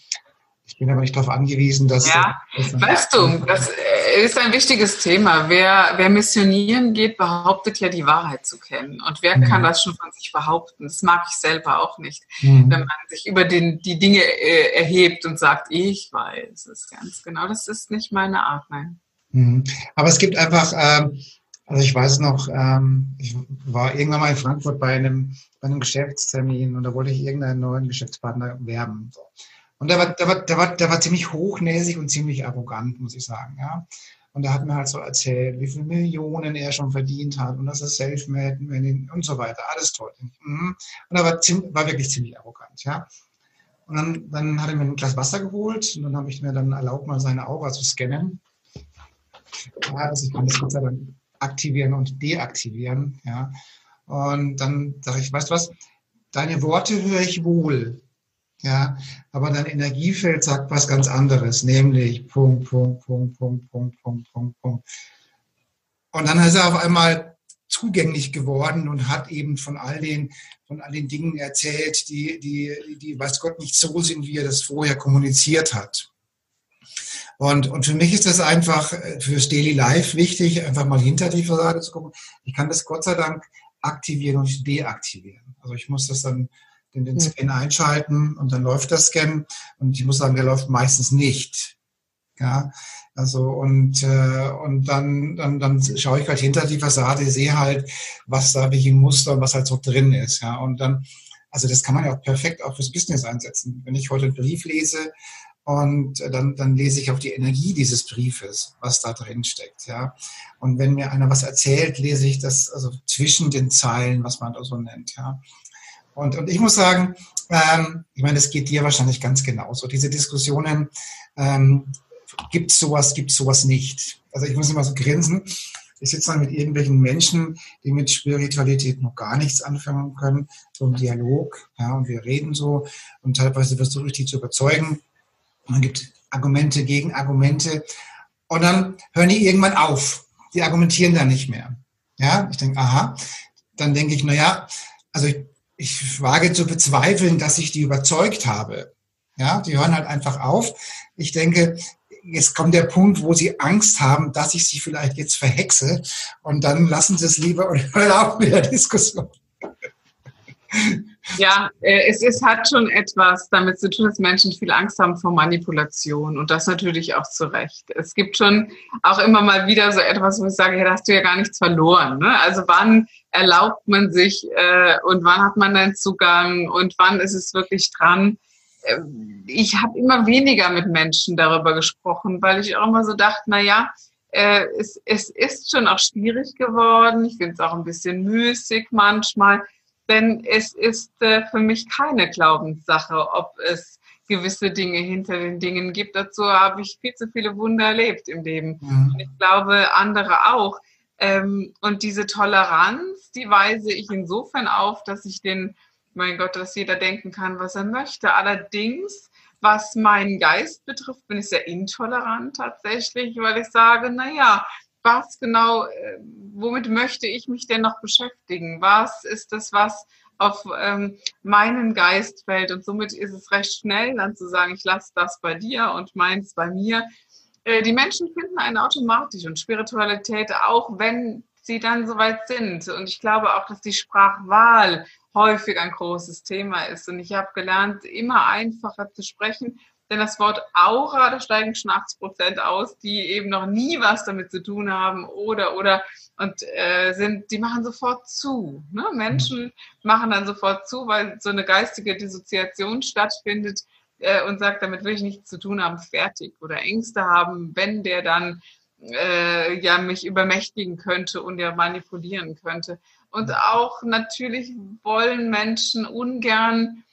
Ich bin aber nicht darauf angewiesen, dass. Ja, weißt du, das, ist ein wichtiges Thema. Wer, wer missionieren geht, behauptet ja die Wahrheit zu kennen. Und wer mhm. kann das schon von sich behaupten? Das mag ich selber auch nicht. Mhm. Wenn man sich über den, die Dinge äh, erhebt und sagt, ich weiß es ganz genau. Das ist nicht meine Art, nein. Mhm. Aber es gibt einfach, ähm, also ich weiß noch, ähm, ich war irgendwann mal in Frankfurt bei einem, bei einem Geschäftstermin und da wollte ich irgendeinen neuen Geschäftspartner werben. So. Und der war, der, war, der, war, der war ziemlich hochnäsig und ziemlich arrogant, muss ich sagen. Ja. Und er hat mir halt so erzählt, wie viele Millionen er schon verdient hat und dass er self-made und so weiter. Alles toll. Mhm. Und er war, ziemlich, war wirklich ziemlich arrogant. Ja. Und dann, dann hat er mir ein Glas Wasser geholt und dann habe ich mir dann erlaubt, mal seine Aura zu scannen. Ja, also ich kann das Gott sei aktivieren und deaktivieren. Ja. Und dann sage ich, weißt du was, deine Worte höre ich wohl. Ja, aber dein Energiefeld sagt was ganz anderes, nämlich Punkt, Punkt, Punkt, Punkt, Punkt, Punkt, Punkt, Punkt. Und dann ist er auf einmal zugänglich geworden und hat eben von all den, von all den Dingen erzählt, die, die, die, weiß Gott, nicht so sind, wie er das vorher kommuniziert hat. Und, und für mich ist das einfach äh, fürs Daily Life wichtig, einfach mal hinter die Fassade zu gucken. Ich kann das Gott sei Dank aktivieren und deaktivieren. Also ich muss das dann den, den Scan einschalten und dann läuft der Scan. Und ich muss sagen, der läuft meistens nicht. Ja, also und, äh, und dann, dann, dann schaue ich halt hinter die Fassade, sehe halt, was da welche Muster und was halt so drin ist. Ja, und dann, also das kann man ja auch perfekt auch fürs Business einsetzen. Wenn ich heute einen Brief lese und dann, dann lese ich auf die Energie dieses Briefes, was da drin steckt. Ja, und wenn mir einer was erzählt, lese ich das also zwischen den Zeilen, was man da so nennt. Ja, und, und ich muss sagen, ähm, ich meine, das geht dir wahrscheinlich ganz genauso. Diese Diskussionen, ähm, gibt es sowas, gibt es sowas nicht. Also ich muss immer so grinsen. Ich sitze dann mit irgendwelchen Menschen, die mit Spiritualität noch gar nichts anfangen können, so im Dialog, ja, und wir reden so und teilweise versuche ich die zu überzeugen. Und dann gibt Argumente gegen Argumente und dann hören die irgendwann auf. Die argumentieren dann nicht mehr. Ja, ich denke, aha. Dann denke ich, na ja, also ich ich wage zu bezweifeln, dass ich die überzeugt habe. Ja, die hören halt einfach auf. Ich denke, jetzt kommt der Punkt, wo sie Angst haben, dass ich sie vielleicht jetzt verhexe und dann lassen sie es lieber und hören auf mit der Diskussion. Ja, äh, es ist, hat schon etwas damit zu tun, dass Menschen viel Angst haben vor Manipulation und das natürlich auch zu Recht. Es gibt schon auch immer mal wieder so etwas, wo ich sage, ja, da hast du ja gar nichts verloren. Ne? Also wann erlaubt man sich äh, und wann hat man den Zugang und wann ist es wirklich dran? Äh, ich habe immer weniger mit Menschen darüber gesprochen, weil ich auch immer so dachte, na ja, äh, es, es ist schon auch schwierig geworden. Ich finde es auch ein bisschen müßig manchmal denn es ist äh, für mich keine Glaubenssache, ob es gewisse Dinge hinter den Dingen gibt. Dazu habe ich viel zu viele Wunder erlebt im Leben. Mhm. Und ich glaube, andere auch. Ähm, und diese Toleranz, die weise ich insofern auf, dass ich den, mein Gott, dass jeder denken kann, was er möchte. Allerdings, was meinen Geist betrifft, bin ich sehr intolerant tatsächlich, weil ich sage, na ja, was genau, äh, womit möchte ich mich denn noch beschäftigen? Was ist das, was auf ähm, meinen Geist fällt? Und somit ist es recht schnell dann zu sagen, ich lasse das bei dir und meins bei mir. Äh, die Menschen finden einen automatisch und Spiritualität, auch wenn sie dann soweit sind. Und ich glaube auch, dass die Sprachwahl häufig ein großes Thema ist. Und ich habe gelernt, immer einfacher zu sprechen denn das Wort Aura, da steigen schon 80 Prozent aus, die eben noch nie was damit zu tun haben oder oder und äh, sind, die machen sofort zu. Ne? Menschen machen dann sofort zu, weil so eine geistige Dissoziation stattfindet äh, und sagt, damit will ich nichts zu tun haben, fertig oder Ängste haben, wenn der dann äh, ja mich übermächtigen könnte und ja manipulieren könnte. Und auch natürlich wollen Menschen ungern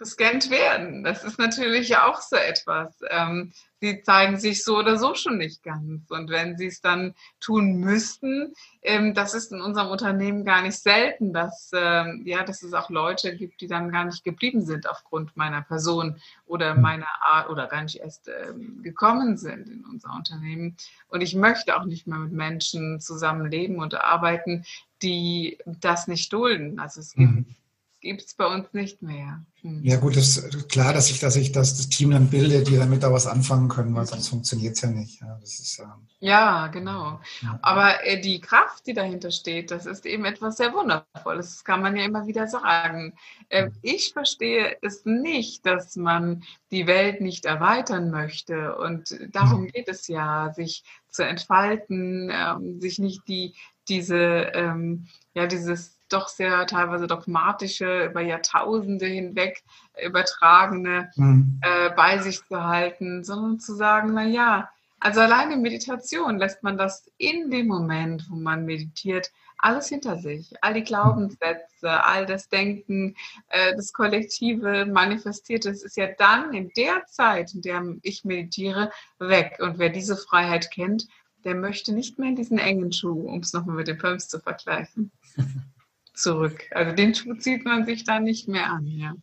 gescannt werden. Das ist natürlich auch so etwas. Ähm, sie zeigen sich so oder so schon nicht ganz. Und wenn sie es dann tun müssten, ähm, das ist in unserem Unternehmen gar nicht selten, dass, ähm, ja, dass es auch Leute gibt, die dann gar nicht geblieben sind aufgrund meiner Person oder meiner Art oder gar nicht erst ähm, gekommen sind in unser Unternehmen. Und ich möchte auch nicht mehr mit Menschen zusammenleben und arbeiten, die das nicht dulden. Also es gibt mhm gibt es bei uns nicht mehr. Hm. Ja gut, das ist klar, dass ich, dass ich das, das Team dann bilde, die damit da was anfangen können, weil sonst funktioniert es ja nicht. Ja, ist, ähm, ja genau. Ja. Aber äh, die Kraft, die dahinter steht, das ist eben etwas sehr Wundervolles. Das kann man ja immer wieder sagen. Äh, ich verstehe es nicht, dass man die Welt nicht erweitern möchte. Und darum geht es ja, sich zu entfalten, ähm, sich nicht die, diese, ähm, ja, dieses doch sehr teilweise dogmatische, über Jahrtausende hinweg übertragene mhm. äh, bei sich zu halten, sondern zu sagen, na ja, also alleine Meditation lässt man das in dem Moment, wo man meditiert, alles hinter sich. All die Glaubenssätze, all das Denken, äh, das Kollektive manifestiert, das ist ja dann in der Zeit, in der ich meditiere, weg. Und wer diese Freiheit kennt, der möchte nicht mehr in diesen engen Schuh, um es nochmal mit den Pumps zu vergleichen. zurück. Also den Schuh zieht man sich da nicht mehr an, ja.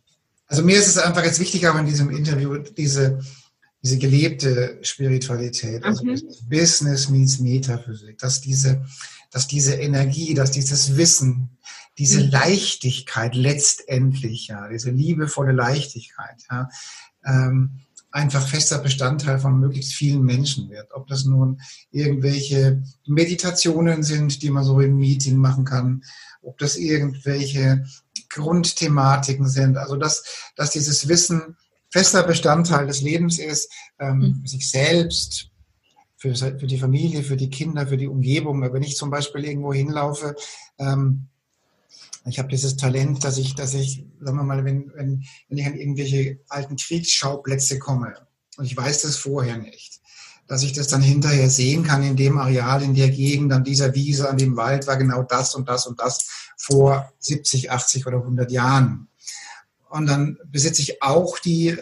Also mir ist es einfach jetzt wichtig, auch in diesem Interview diese, diese gelebte Spiritualität, also mhm. Business means Metaphysik, dass diese, dass diese Energie, dass dieses Wissen, diese mhm. Leichtigkeit letztendlich, ja, diese liebevolle Leichtigkeit, ja, ähm, einfach fester Bestandteil von möglichst vielen Menschen wird. Ob das nun irgendwelche Meditationen sind, die man so im Meeting machen kann, ob das irgendwelche Grundthematiken sind. Also dass, dass dieses Wissen fester Bestandteil des Lebens ist, ähm, mhm. sich selbst, für, für die Familie, für die Kinder, für die Umgebung. Wenn ich zum Beispiel irgendwo hinlaufe, ähm, ich habe dieses Talent, dass ich, dass ich, sagen wir mal, wenn, wenn, wenn ich an irgendwelche alten Kriegsschauplätze komme und ich weiß das vorher nicht, dass ich das dann hinterher sehen kann in dem Areal, in der Gegend, an dieser Wiese, an dem Wald war genau das und das und das vor 70, 80 oder 100 Jahren. Und dann besitze ich auch die,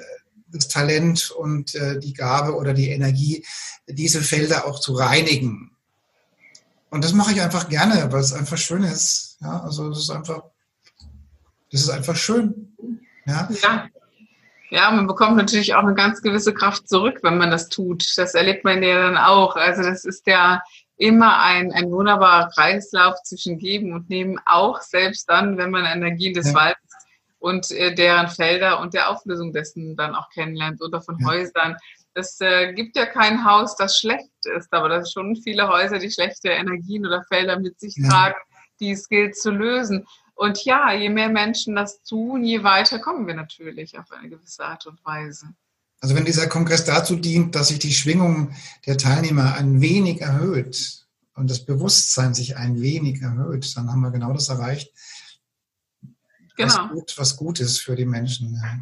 das Talent und äh, die Gabe oder die Energie, diese Felder auch zu reinigen. Und das mache ich einfach gerne, weil es einfach schön ist. Ja, also es ist einfach, das ist einfach schön. Ja. ja. Ja, man bekommt natürlich auch eine ganz gewisse Kraft zurück, wenn man das tut. Das erlebt man ja dann auch. Also das ist ja immer ein, ein wunderbarer Kreislauf zwischen Geben und Nehmen, auch selbst dann, wenn man Energien des ja. Waldes und äh, deren Felder und der Auflösung dessen dann auch kennenlernt oder von ja. Häusern. Es äh, gibt ja kein Haus, das schlecht ist, aber das sind schon viele Häuser, die schlechte Energien oder Felder mit sich ja. tragen, die es gilt zu lösen. Und ja, je mehr Menschen das tun, je weiter kommen wir natürlich auf eine gewisse Art und Weise. Also wenn dieser Kongress dazu dient, dass sich die Schwingung der Teilnehmer ein wenig erhöht und das Bewusstsein sich ein wenig erhöht, dann haben wir genau das erreicht, genau. was, gut, was gut ist für die Menschen. Ja.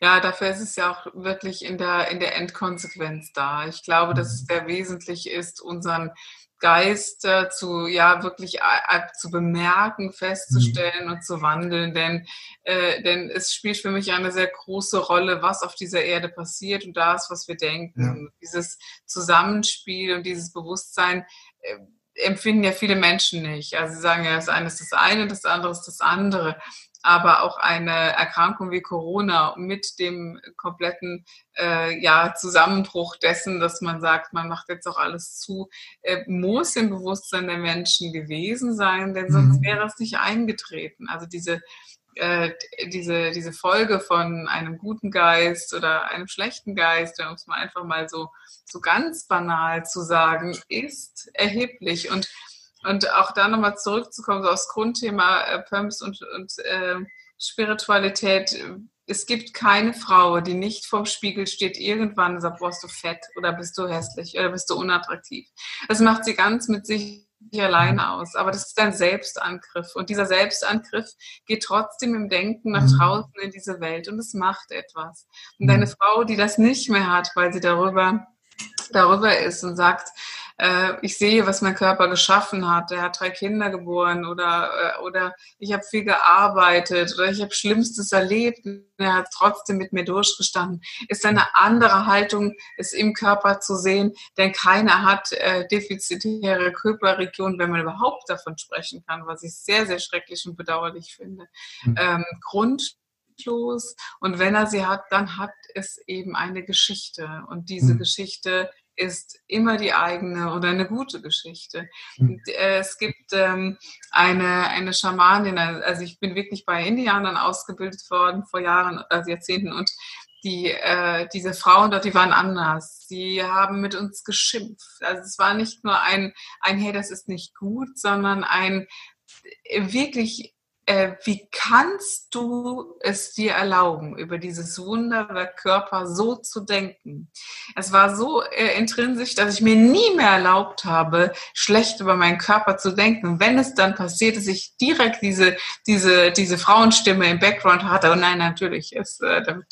Ja, dafür ist es ja auch wirklich in der, in der Endkonsequenz da. Ich glaube, dass es sehr wesentlich ist, unseren Geist äh, zu ja wirklich äh, zu bemerken, festzustellen mhm. und zu wandeln, denn äh, denn es spielt für mich eine sehr große Rolle, was auf dieser Erde passiert und das, was wir denken. Ja. Dieses Zusammenspiel und dieses Bewusstsein äh, empfinden ja viele Menschen nicht. Also sie sagen ja, das eine ist das eine, das andere ist das andere aber auch eine Erkrankung wie Corona mit dem kompletten äh, ja, Zusammenbruch dessen, dass man sagt, man macht jetzt auch alles zu, äh, muss im Bewusstsein der Menschen gewesen sein, denn sonst mhm. wäre es nicht eingetreten. Also diese, äh, diese, diese Folge von einem guten Geist oder einem schlechten Geist, um es mal einfach mal so, so ganz banal zu sagen, ist erheblich. Und und auch da nochmal zurückzukommen, so aufs Grundthema äh, Pumps und, und äh, Spiritualität. Es gibt keine Frau, die nicht vorm Spiegel steht, irgendwann und sagt, boah, bist du fett oder bist du hässlich oder bist du unattraktiv. Das macht sie ganz mit sich alleine aus. Aber das ist ein Selbstangriff. Und dieser Selbstangriff geht trotzdem im Denken nach mhm. draußen in diese Welt und es macht etwas. Und mhm. eine Frau, die das nicht mehr hat, weil sie darüber darüber ist und sagt, äh, ich sehe, was mein Körper geschaffen hat. Er hat drei Kinder geboren oder, äh, oder ich habe viel gearbeitet oder ich habe Schlimmstes erlebt. Und er hat trotzdem mit mir durchgestanden. Ist eine andere Haltung, es im Körper zu sehen, denn keiner hat äh, defizitäre Körperregionen, wenn man überhaupt davon sprechen kann, was ich sehr, sehr schrecklich und bedauerlich finde. Mhm. Ähm, Grund und wenn er sie hat, dann hat es eben eine Geschichte. Und diese mhm. Geschichte ist immer die eigene oder eine gute Geschichte. Und, äh, es gibt ähm, eine, eine Schamanin, also ich bin wirklich bei Indianern ausgebildet worden vor Jahren, also Jahrzehnten und die, äh, diese Frauen dort, die waren anders. Sie haben mit uns geschimpft. Also es war nicht nur ein, ein hey, das ist nicht gut, sondern ein wirklich äh, wie kannst du es dir erlauben, über dieses Wunderwerk Körper so zu denken? Es war so äh, intrinsisch, dass ich mir nie mehr erlaubt habe, schlecht über meinen Körper zu denken. Und wenn es dann passiert, dass ich direkt diese, diese, diese Frauenstimme im Background hatte, und oh nein, natürlich, ist, äh, damit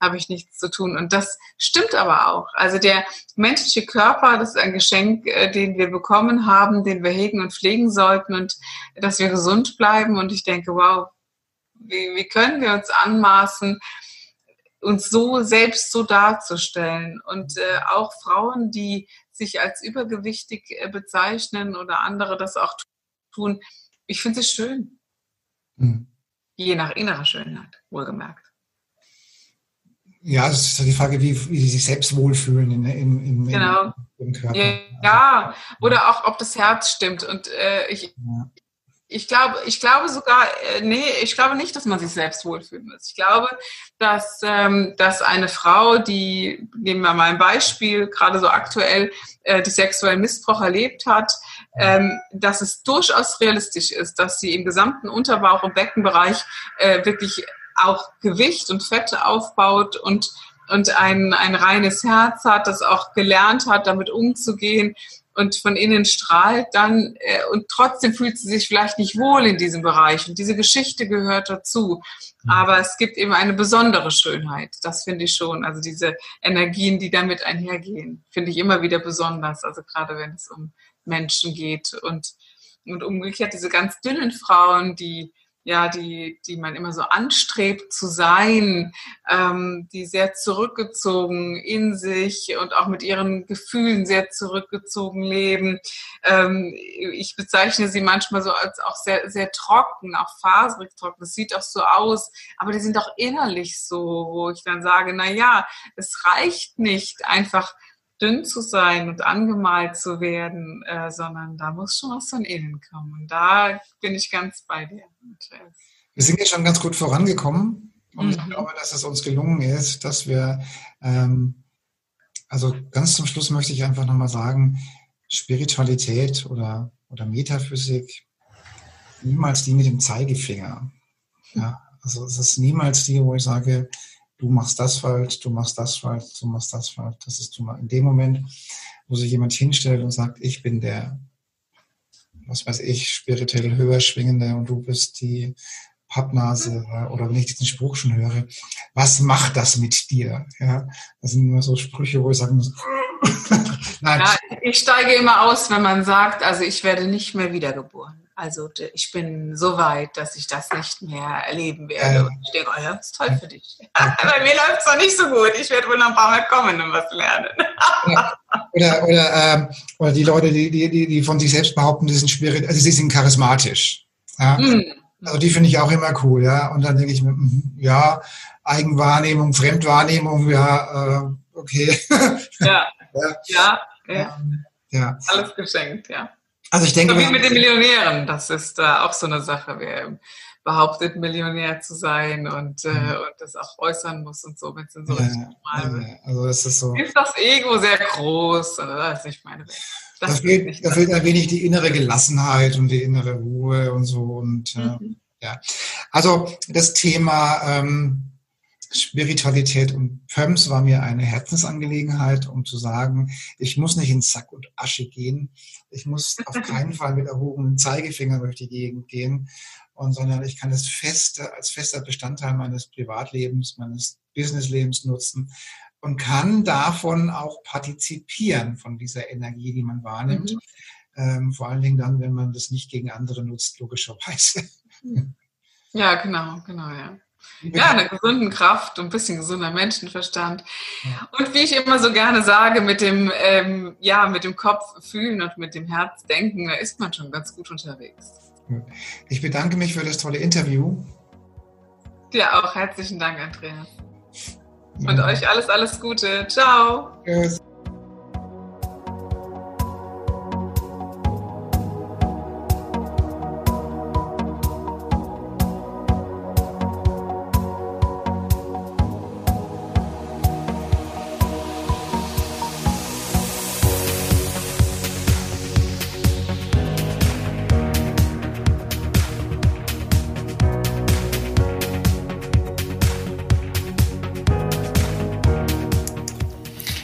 habe ich nichts zu tun. Und das stimmt aber auch. Also der menschliche Körper, das ist ein Geschenk, äh, den wir bekommen haben, den wir hegen und pflegen sollten und dass wir gesund bleiben. Und ich denke, wow, wie, wie können wir uns anmaßen, uns so selbst so darzustellen? Und äh, auch Frauen, die sich als übergewichtig äh, bezeichnen oder andere das auch tun, ich finde es schön. Mhm. Je nach innerer Schönheit, wohlgemerkt. Ja, es ist die Frage, wie, wie sie sich selbst wohlfühlen in, in, in, genau. im Körper. Ja, ja, oder auch, ob das Herz stimmt. Und äh, ich, ja. ich, glaube, ich glaube sogar, äh, nee, ich glaube nicht, dass man sich selbst wohlfühlen muss. Ich glaube, dass, ähm, dass eine Frau, die, nehmen wir mal ein Beispiel, gerade so aktuell, äh, die sexuellen Missbrauch erlebt hat, ähm, dass es durchaus realistisch ist, dass sie im gesamten Unterbauch- und Beckenbereich äh, wirklich auch Gewicht und Fette aufbaut und, und ein, ein reines Herz hat, das auch gelernt hat, damit umzugehen und von innen strahlt dann äh, und trotzdem fühlt sie sich vielleicht nicht wohl in diesem Bereich und diese Geschichte gehört dazu. Mhm. Aber es gibt eben eine besondere Schönheit, das finde ich schon. Also diese Energien, die damit einhergehen, finde ich immer wieder besonders. Also gerade wenn es um Menschen geht und, und umgekehrt diese ganz dünnen Frauen, die ja, die, die man immer so anstrebt zu sein, ähm, die sehr zurückgezogen in sich und auch mit ihren Gefühlen sehr zurückgezogen leben. Ähm, ich bezeichne sie manchmal so als auch sehr, sehr trocken, auch faserig trocken. Das sieht auch so aus, aber die sind auch innerlich so, wo ich dann sage, na ja, es reicht nicht einfach dünn zu sein und angemalt zu werden, äh, sondern da muss schon was von innen kommen. Und da bin ich ganz bei dir. Und, äh, wir sind jetzt schon ganz gut vorangekommen und mhm. ich glaube, dass es uns gelungen ist, dass wir, ähm, also ganz zum Schluss möchte ich einfach nochmal sagen, Spiritualität oder, oder Metaphysik, niemals die mit dem Zeigefinger. Ja, also es ist niemals die, wo ich sage, du machst das falsch, du machst das falsch, du machst das falsch. Das ist in dem Moment, wo sich jemand hinstellt und sagt, ich bin der, was weiß ich, spirituell höher schwingende und du bist die Pappnase oder wenn ich diesen Spruch schon höre, was macht das mit dir? Ja, das sind immer so Sprüche, wo ich sagen muss, Nein. Ja, ich steige immer aus, wenn man sagt, also ich werde nicht mehr wiedergeboren. Also ich bin so weit, dass ich das nicht mehr erleben werde. Ähm, und ich denke, oh ja, das ist toll für dich. Bei mir läuft es noch nicht so gut. Ich werde wohl noch ein paar Mal kommen und was lernen. oder, oder, ähm, oder die Leute, die, die, die von sich selbst behaupten, die sind spirit, also sie sind charismatisch. Ja? Mm. Also die finde ich auch immer cool, ja. Und dann denke ich mir, mhm, ja, Eigenwahrnehmung, Fremdwahrnehmung, ja, äh, okay. Ja. ja. ja. ja. Ähm, ja. Alles geschenkt, ja. Also ich denke. So wie mit den Millionären, das ist äh, auch so eine Sache. Wer behauptet, Millionär zu sein und, äh, mhm. und das auch äußern muss und so, wenn es in so ja, ja, Also es ist so. Ist das Ego sehr groß? Das ist nicht meine Welt. Das da, fehlt, da fehlt ein wenig die innere Gelassenheit und die innere Ruhe und so. Und äh, mhm. ja. Also das Thema ähm, Spiritualität und Pöms war mir eine Herzensangelegenheit, um zu sagen, ich muss nicht in Sack und Asche gehen. Ich muss auf keinen Fall mit erhobenem Zeigefinger durch die Gegend gehen, und, sondern ich kann es feste, als fester Bestandteil meines Privatlebens, meines Businesslebens nutzen und kann davon auch partizipieren, von dieser Energie, die man wahrnimmt. Mhm. Ähm, vor allen Dingen dann, wenn man das nicht gegen andere nutzt, logischerweise. Ja, genau, genau, ja. Ja, eine gesunde Kraft und ein bisschen gesunder Menschenverstand. Und wie ich immer so gerne sage, mit dem, ähm, ja, mit dem Kopf fühlen und mit dem Herz denken, da ist man schon ganz gut unterwegs. Ich bedanke mich für das tolle Interview. Dir auch herzlichen Dank, Andreas. Und ja. euch alles, alles Gute. Ciao. Tschüss.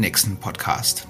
nächsten Podcast.